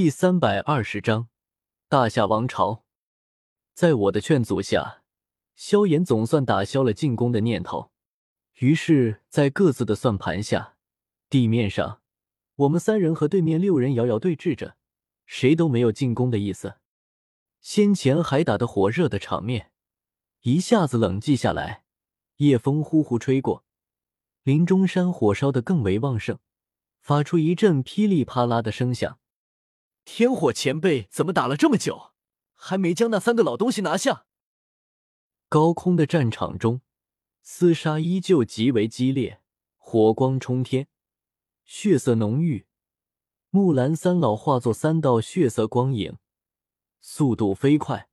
第三百二十章大夏王朝。在我的劝阻下，萧炎总算打消了进攻的念头。于是，在各自的算盘下，地面上我们三人和对面六人遥遥对峙着，谁都没有进攻的意思。先前还打得火热的场面，一下子冷寂下来。夜风呼呼吹过，林中山火烧得更为旺盛，发出一阵噼里啪啦的声响。天火前辈怎么打了这么久，还没将那三个老东西拿下？高空的战场中，厮杀依旧极为激烈，火光冲天，血色浓郁。木兰三老化作三道血色光影，速度飞快，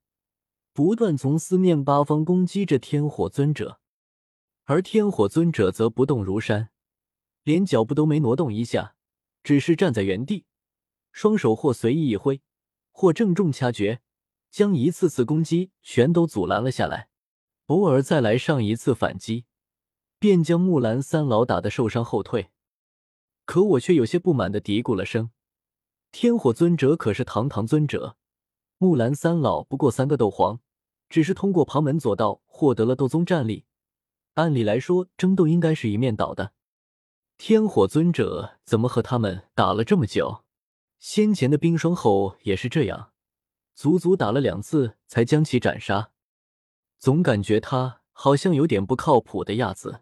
不断从四面八方攻击着天火尊者。而天火尊者则不动如山，连脚步都没挪动一下，只是站在原地，双手或随意一挥，或郑重掐诀，将一次次攻击全都阻拦了下来。偶尔再来上一次反击，便将木兰三老打得受伤后退。可我却有些不满的嘀咕了声：“天火尊者可是堂堂尊者，木兰三老不过三个斗皇，只是通过旁门左道获得了斗宗战力。”按理来说，争斗应该是一面倒的。天火尊者怎么和他们打了这么久？先前的冰霜后也是这样，足足打了两次才将其斩杀。总感觉他好像有点不靠谱的样子。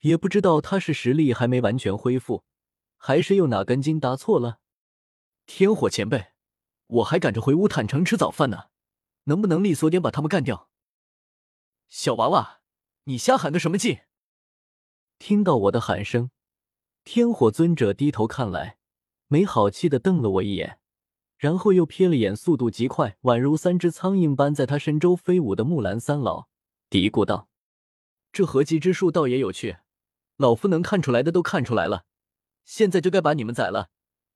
也不知道他是实力还没完全恢复，还是又哪根筋搭错了。天火前辈，我还赶着回乌坦城吃早饭呢，能不能利索点把他们干掉？小娃娃。你瞎喊个什么劲？听到我的喊声，天火尊者低头看来，没好气的瞪了我一眼，然后又瞥了眼速度极快，宛如三只苍蝇般在他身周飞舞的木兰三老，嘀咕道：“这合击之术倒也有趣，老夫能看出来的都看出来了，现在就该把你们宰了，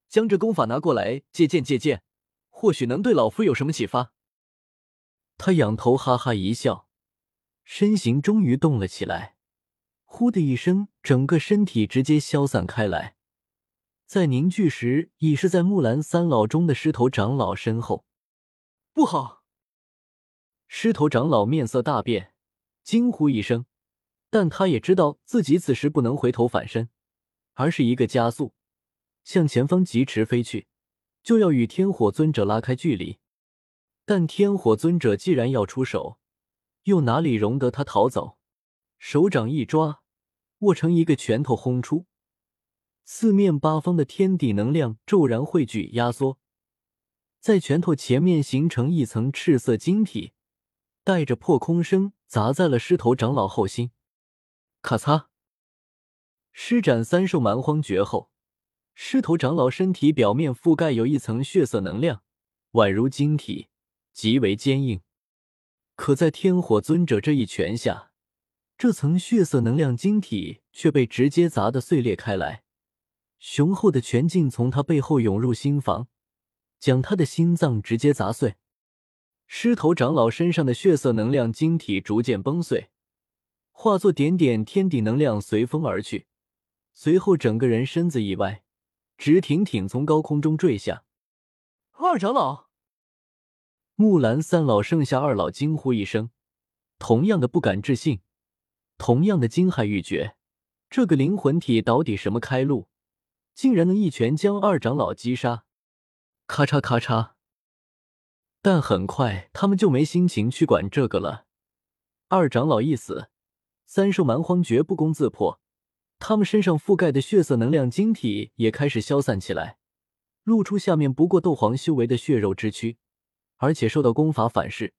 将这功法拿过来借鉴借鉴，或许能对老夫有什么启发。”他仰头哈哈一笑。身形终于动了起来，呼的一声，整个身体直接消散开来，在凝聚时已是在木兰三老中的狮头长老身后。不好！狮头长老面色大变，惊呼一声，但他也知道自己此时不能回头反身，而是一个加速，向前方疾驰飞去，就要与天火尊者拉开距离。但天火尊者既然要出手，又哪里容得他逃走？手掌一抓，握成一个拳头轰出，四面八方的天地能量骤然汇聚压缩，在拳头前面形成一层赤色晶体，带着破空声砸在了狮头长老后心。咔嚓！施展三兽蛮荒诀后，狮头长老身体表面覆盖有一层血色能量，宛如晶体，极为坚硬。可在天火尊者这一拳下，这层血色能量晶体却被直接砸得碎裂开来，雄厚的拳劲从他背后涌入心房，将他的心脏直接砸碎。狮头长老身上的血色能量晶体逐渐崩碎，化作点点天地能量随风而去，随后整个人身子一歪，直挺挺从高空中坠下。二长老。木兰三老剩下二老惊呼一声，同样的不敢置信，同样的惊骇欲绝。这个灵魂体到底什么开路，竟然能一拳将二长老击杀？咔嚓咔嚓。但很快他们就没心情去管这个了。二长老一死，三兽蛮荒绝不攻自破，他们身上覆盖的血色能量晶体也开始消散起来，露出下面不过斗皇修为的血肉之躯。而且受到功法反噬，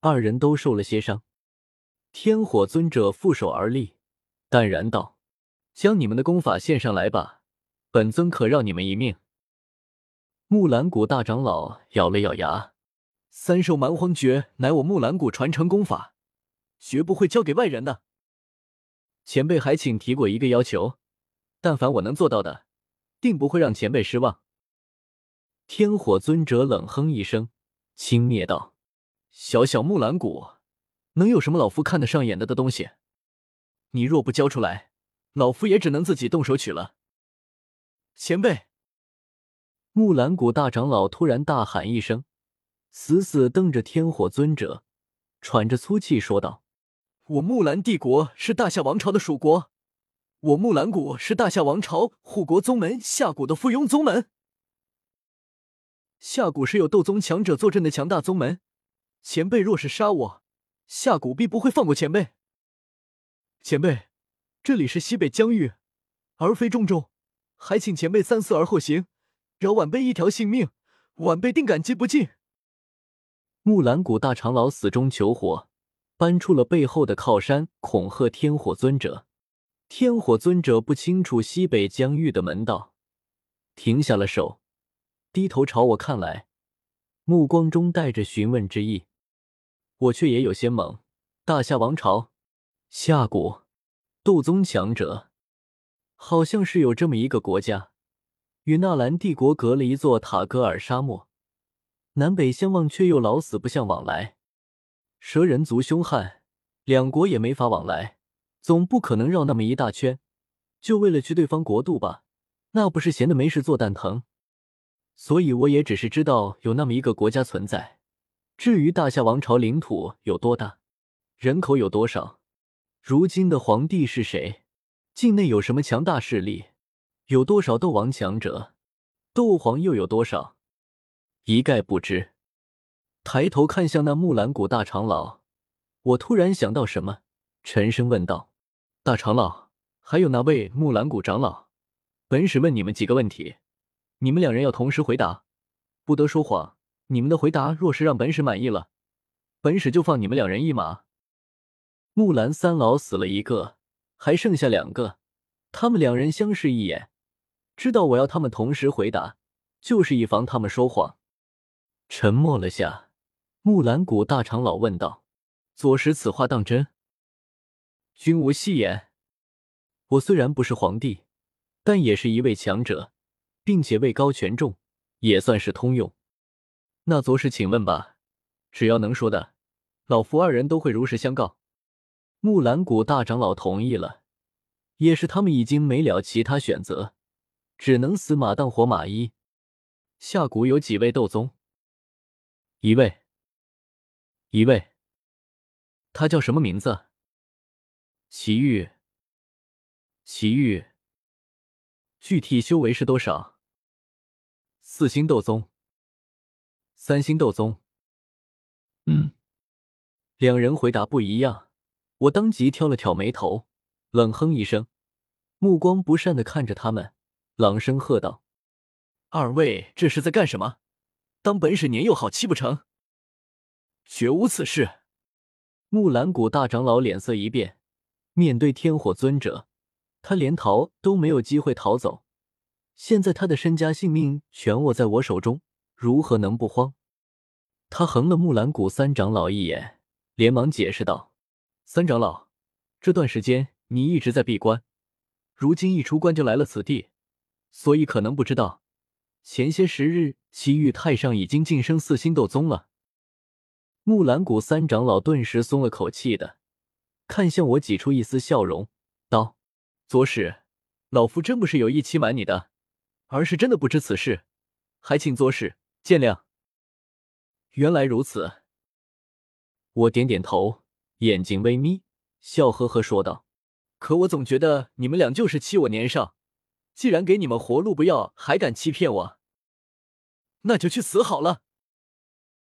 二人都受了些伤。天火尊者负手而立，淡然道：“将你们的功法献上来吧，本尊可饶你们一命。”木兰谷大长老咬了咬牙：“三兽蛮荒诀乃我木兰谷传承功法，绝不会交给外人的。前辈还请提过一个要求，但凡我能做到的，定不会让前辈失望。”天火尊者冷哼一声。轻蔑道：“小小木兰谷，能有什么老夫看得上眼的的东西？你若不交出来，老夫也只能自己动手取了。”前辈，木兰谷大长老突然大喊一声，死死瞪着天火尊者，喘着粗气说道：“我木兰帝国是大夏王朝的属国，我木兰谷是大夏王朝护国宗门夏谷的附庸宗门。夏谷是有斗宗强者坐镇的强大宗门，前辈若是杀我，夏谷必不会放过前辈。前辈，这里是西北疆域，而非重州，还请前辈三思而后行。”饶晚辈一条性命，晚辈定感激不尽。木兰谷大长老死中求活，搬出了背后的靠山，恐吓天火尊者。天火尊者不清楚西北疆域的门道，停下了手，低头朝我看来，目光中带着询问之意。我却也有些懵。大夏王朝，夏谷，斗宗强者，好像是有这么一个国家。与纳兰帝国隔了一座塔戈尔沙漠，南北相望，却又老死不相往来。蛇人族凶悍，两国也没法往来，总不可能绕那么一大圈，就为了去对方国度吧？那不是闲的没事做蛋疼？所以我也只是知道有那么一个国家存在。至于大夏王朝领土有多大，人口有多少，如今的皇帝是谁，境内有什么强大势力？有多少斗王强者？斗皇又有多少？一概不知。抬头看向那木兰谷大长老，我突然想到什么，沉声问道：“大长老，还有那位木兰谷长老，本使问你们几个问题，你们两人要同时回答，不得说谎。你们的回答若是让本使满意了，本使就放你们两人一马。”木兰三老死了一个，还剩下两个，他们两人相视一眼。知道我要他们同时回答，就是以防他们说谎。沉默了下，木兰谷大长老问道：“左石，此话当真？”君无戏言。我虽然不是皇帝，但也是一位强者，并且位高权重，也算是通用。那左石，请问吧，只要能说的，老夫二人都会如实相告。木兰谷大长老同意了，也是他们已经没了其他选择。只能死马当活马医。下谷有几位斗宗？一位。一位。他叫什么名字？祁煜。祁煜。具体修为是多少？四星斗宗。三星斗宗。嗯。两人回答不一样，我当即挑了挑眉头，冷哼一声，目光不善的看着他们。朗声喝道：“二位这是在干什么？当本使年幼好欺不成？绝无此事！”木兰谷大长老脸色一变，面对天火尊者，他连逃都没有机会逃走。现在他的身家性命全握在我手中，如何能不慌？他横了木兰谷三长老一眼，连忙解释道：“三长老，这段时间你一直在闭关，如今一出关就来了此地。”所以可能不知道，前些时日，西域太上已经晋升四星斗宗了。木兰谷三长老顿时松了口气的，看向我，挤出一丝笑容，道：“左使，老夫真不是有意欺瞒你的，而是真的不知此事，还请左使见谅。”原来如此，我点点头，眼睛微眯，笑呵呵说道：“可我总觉得你们俩就是欺我年少。”既然给你们活路不要，还敢欺骗我，那就去死好了！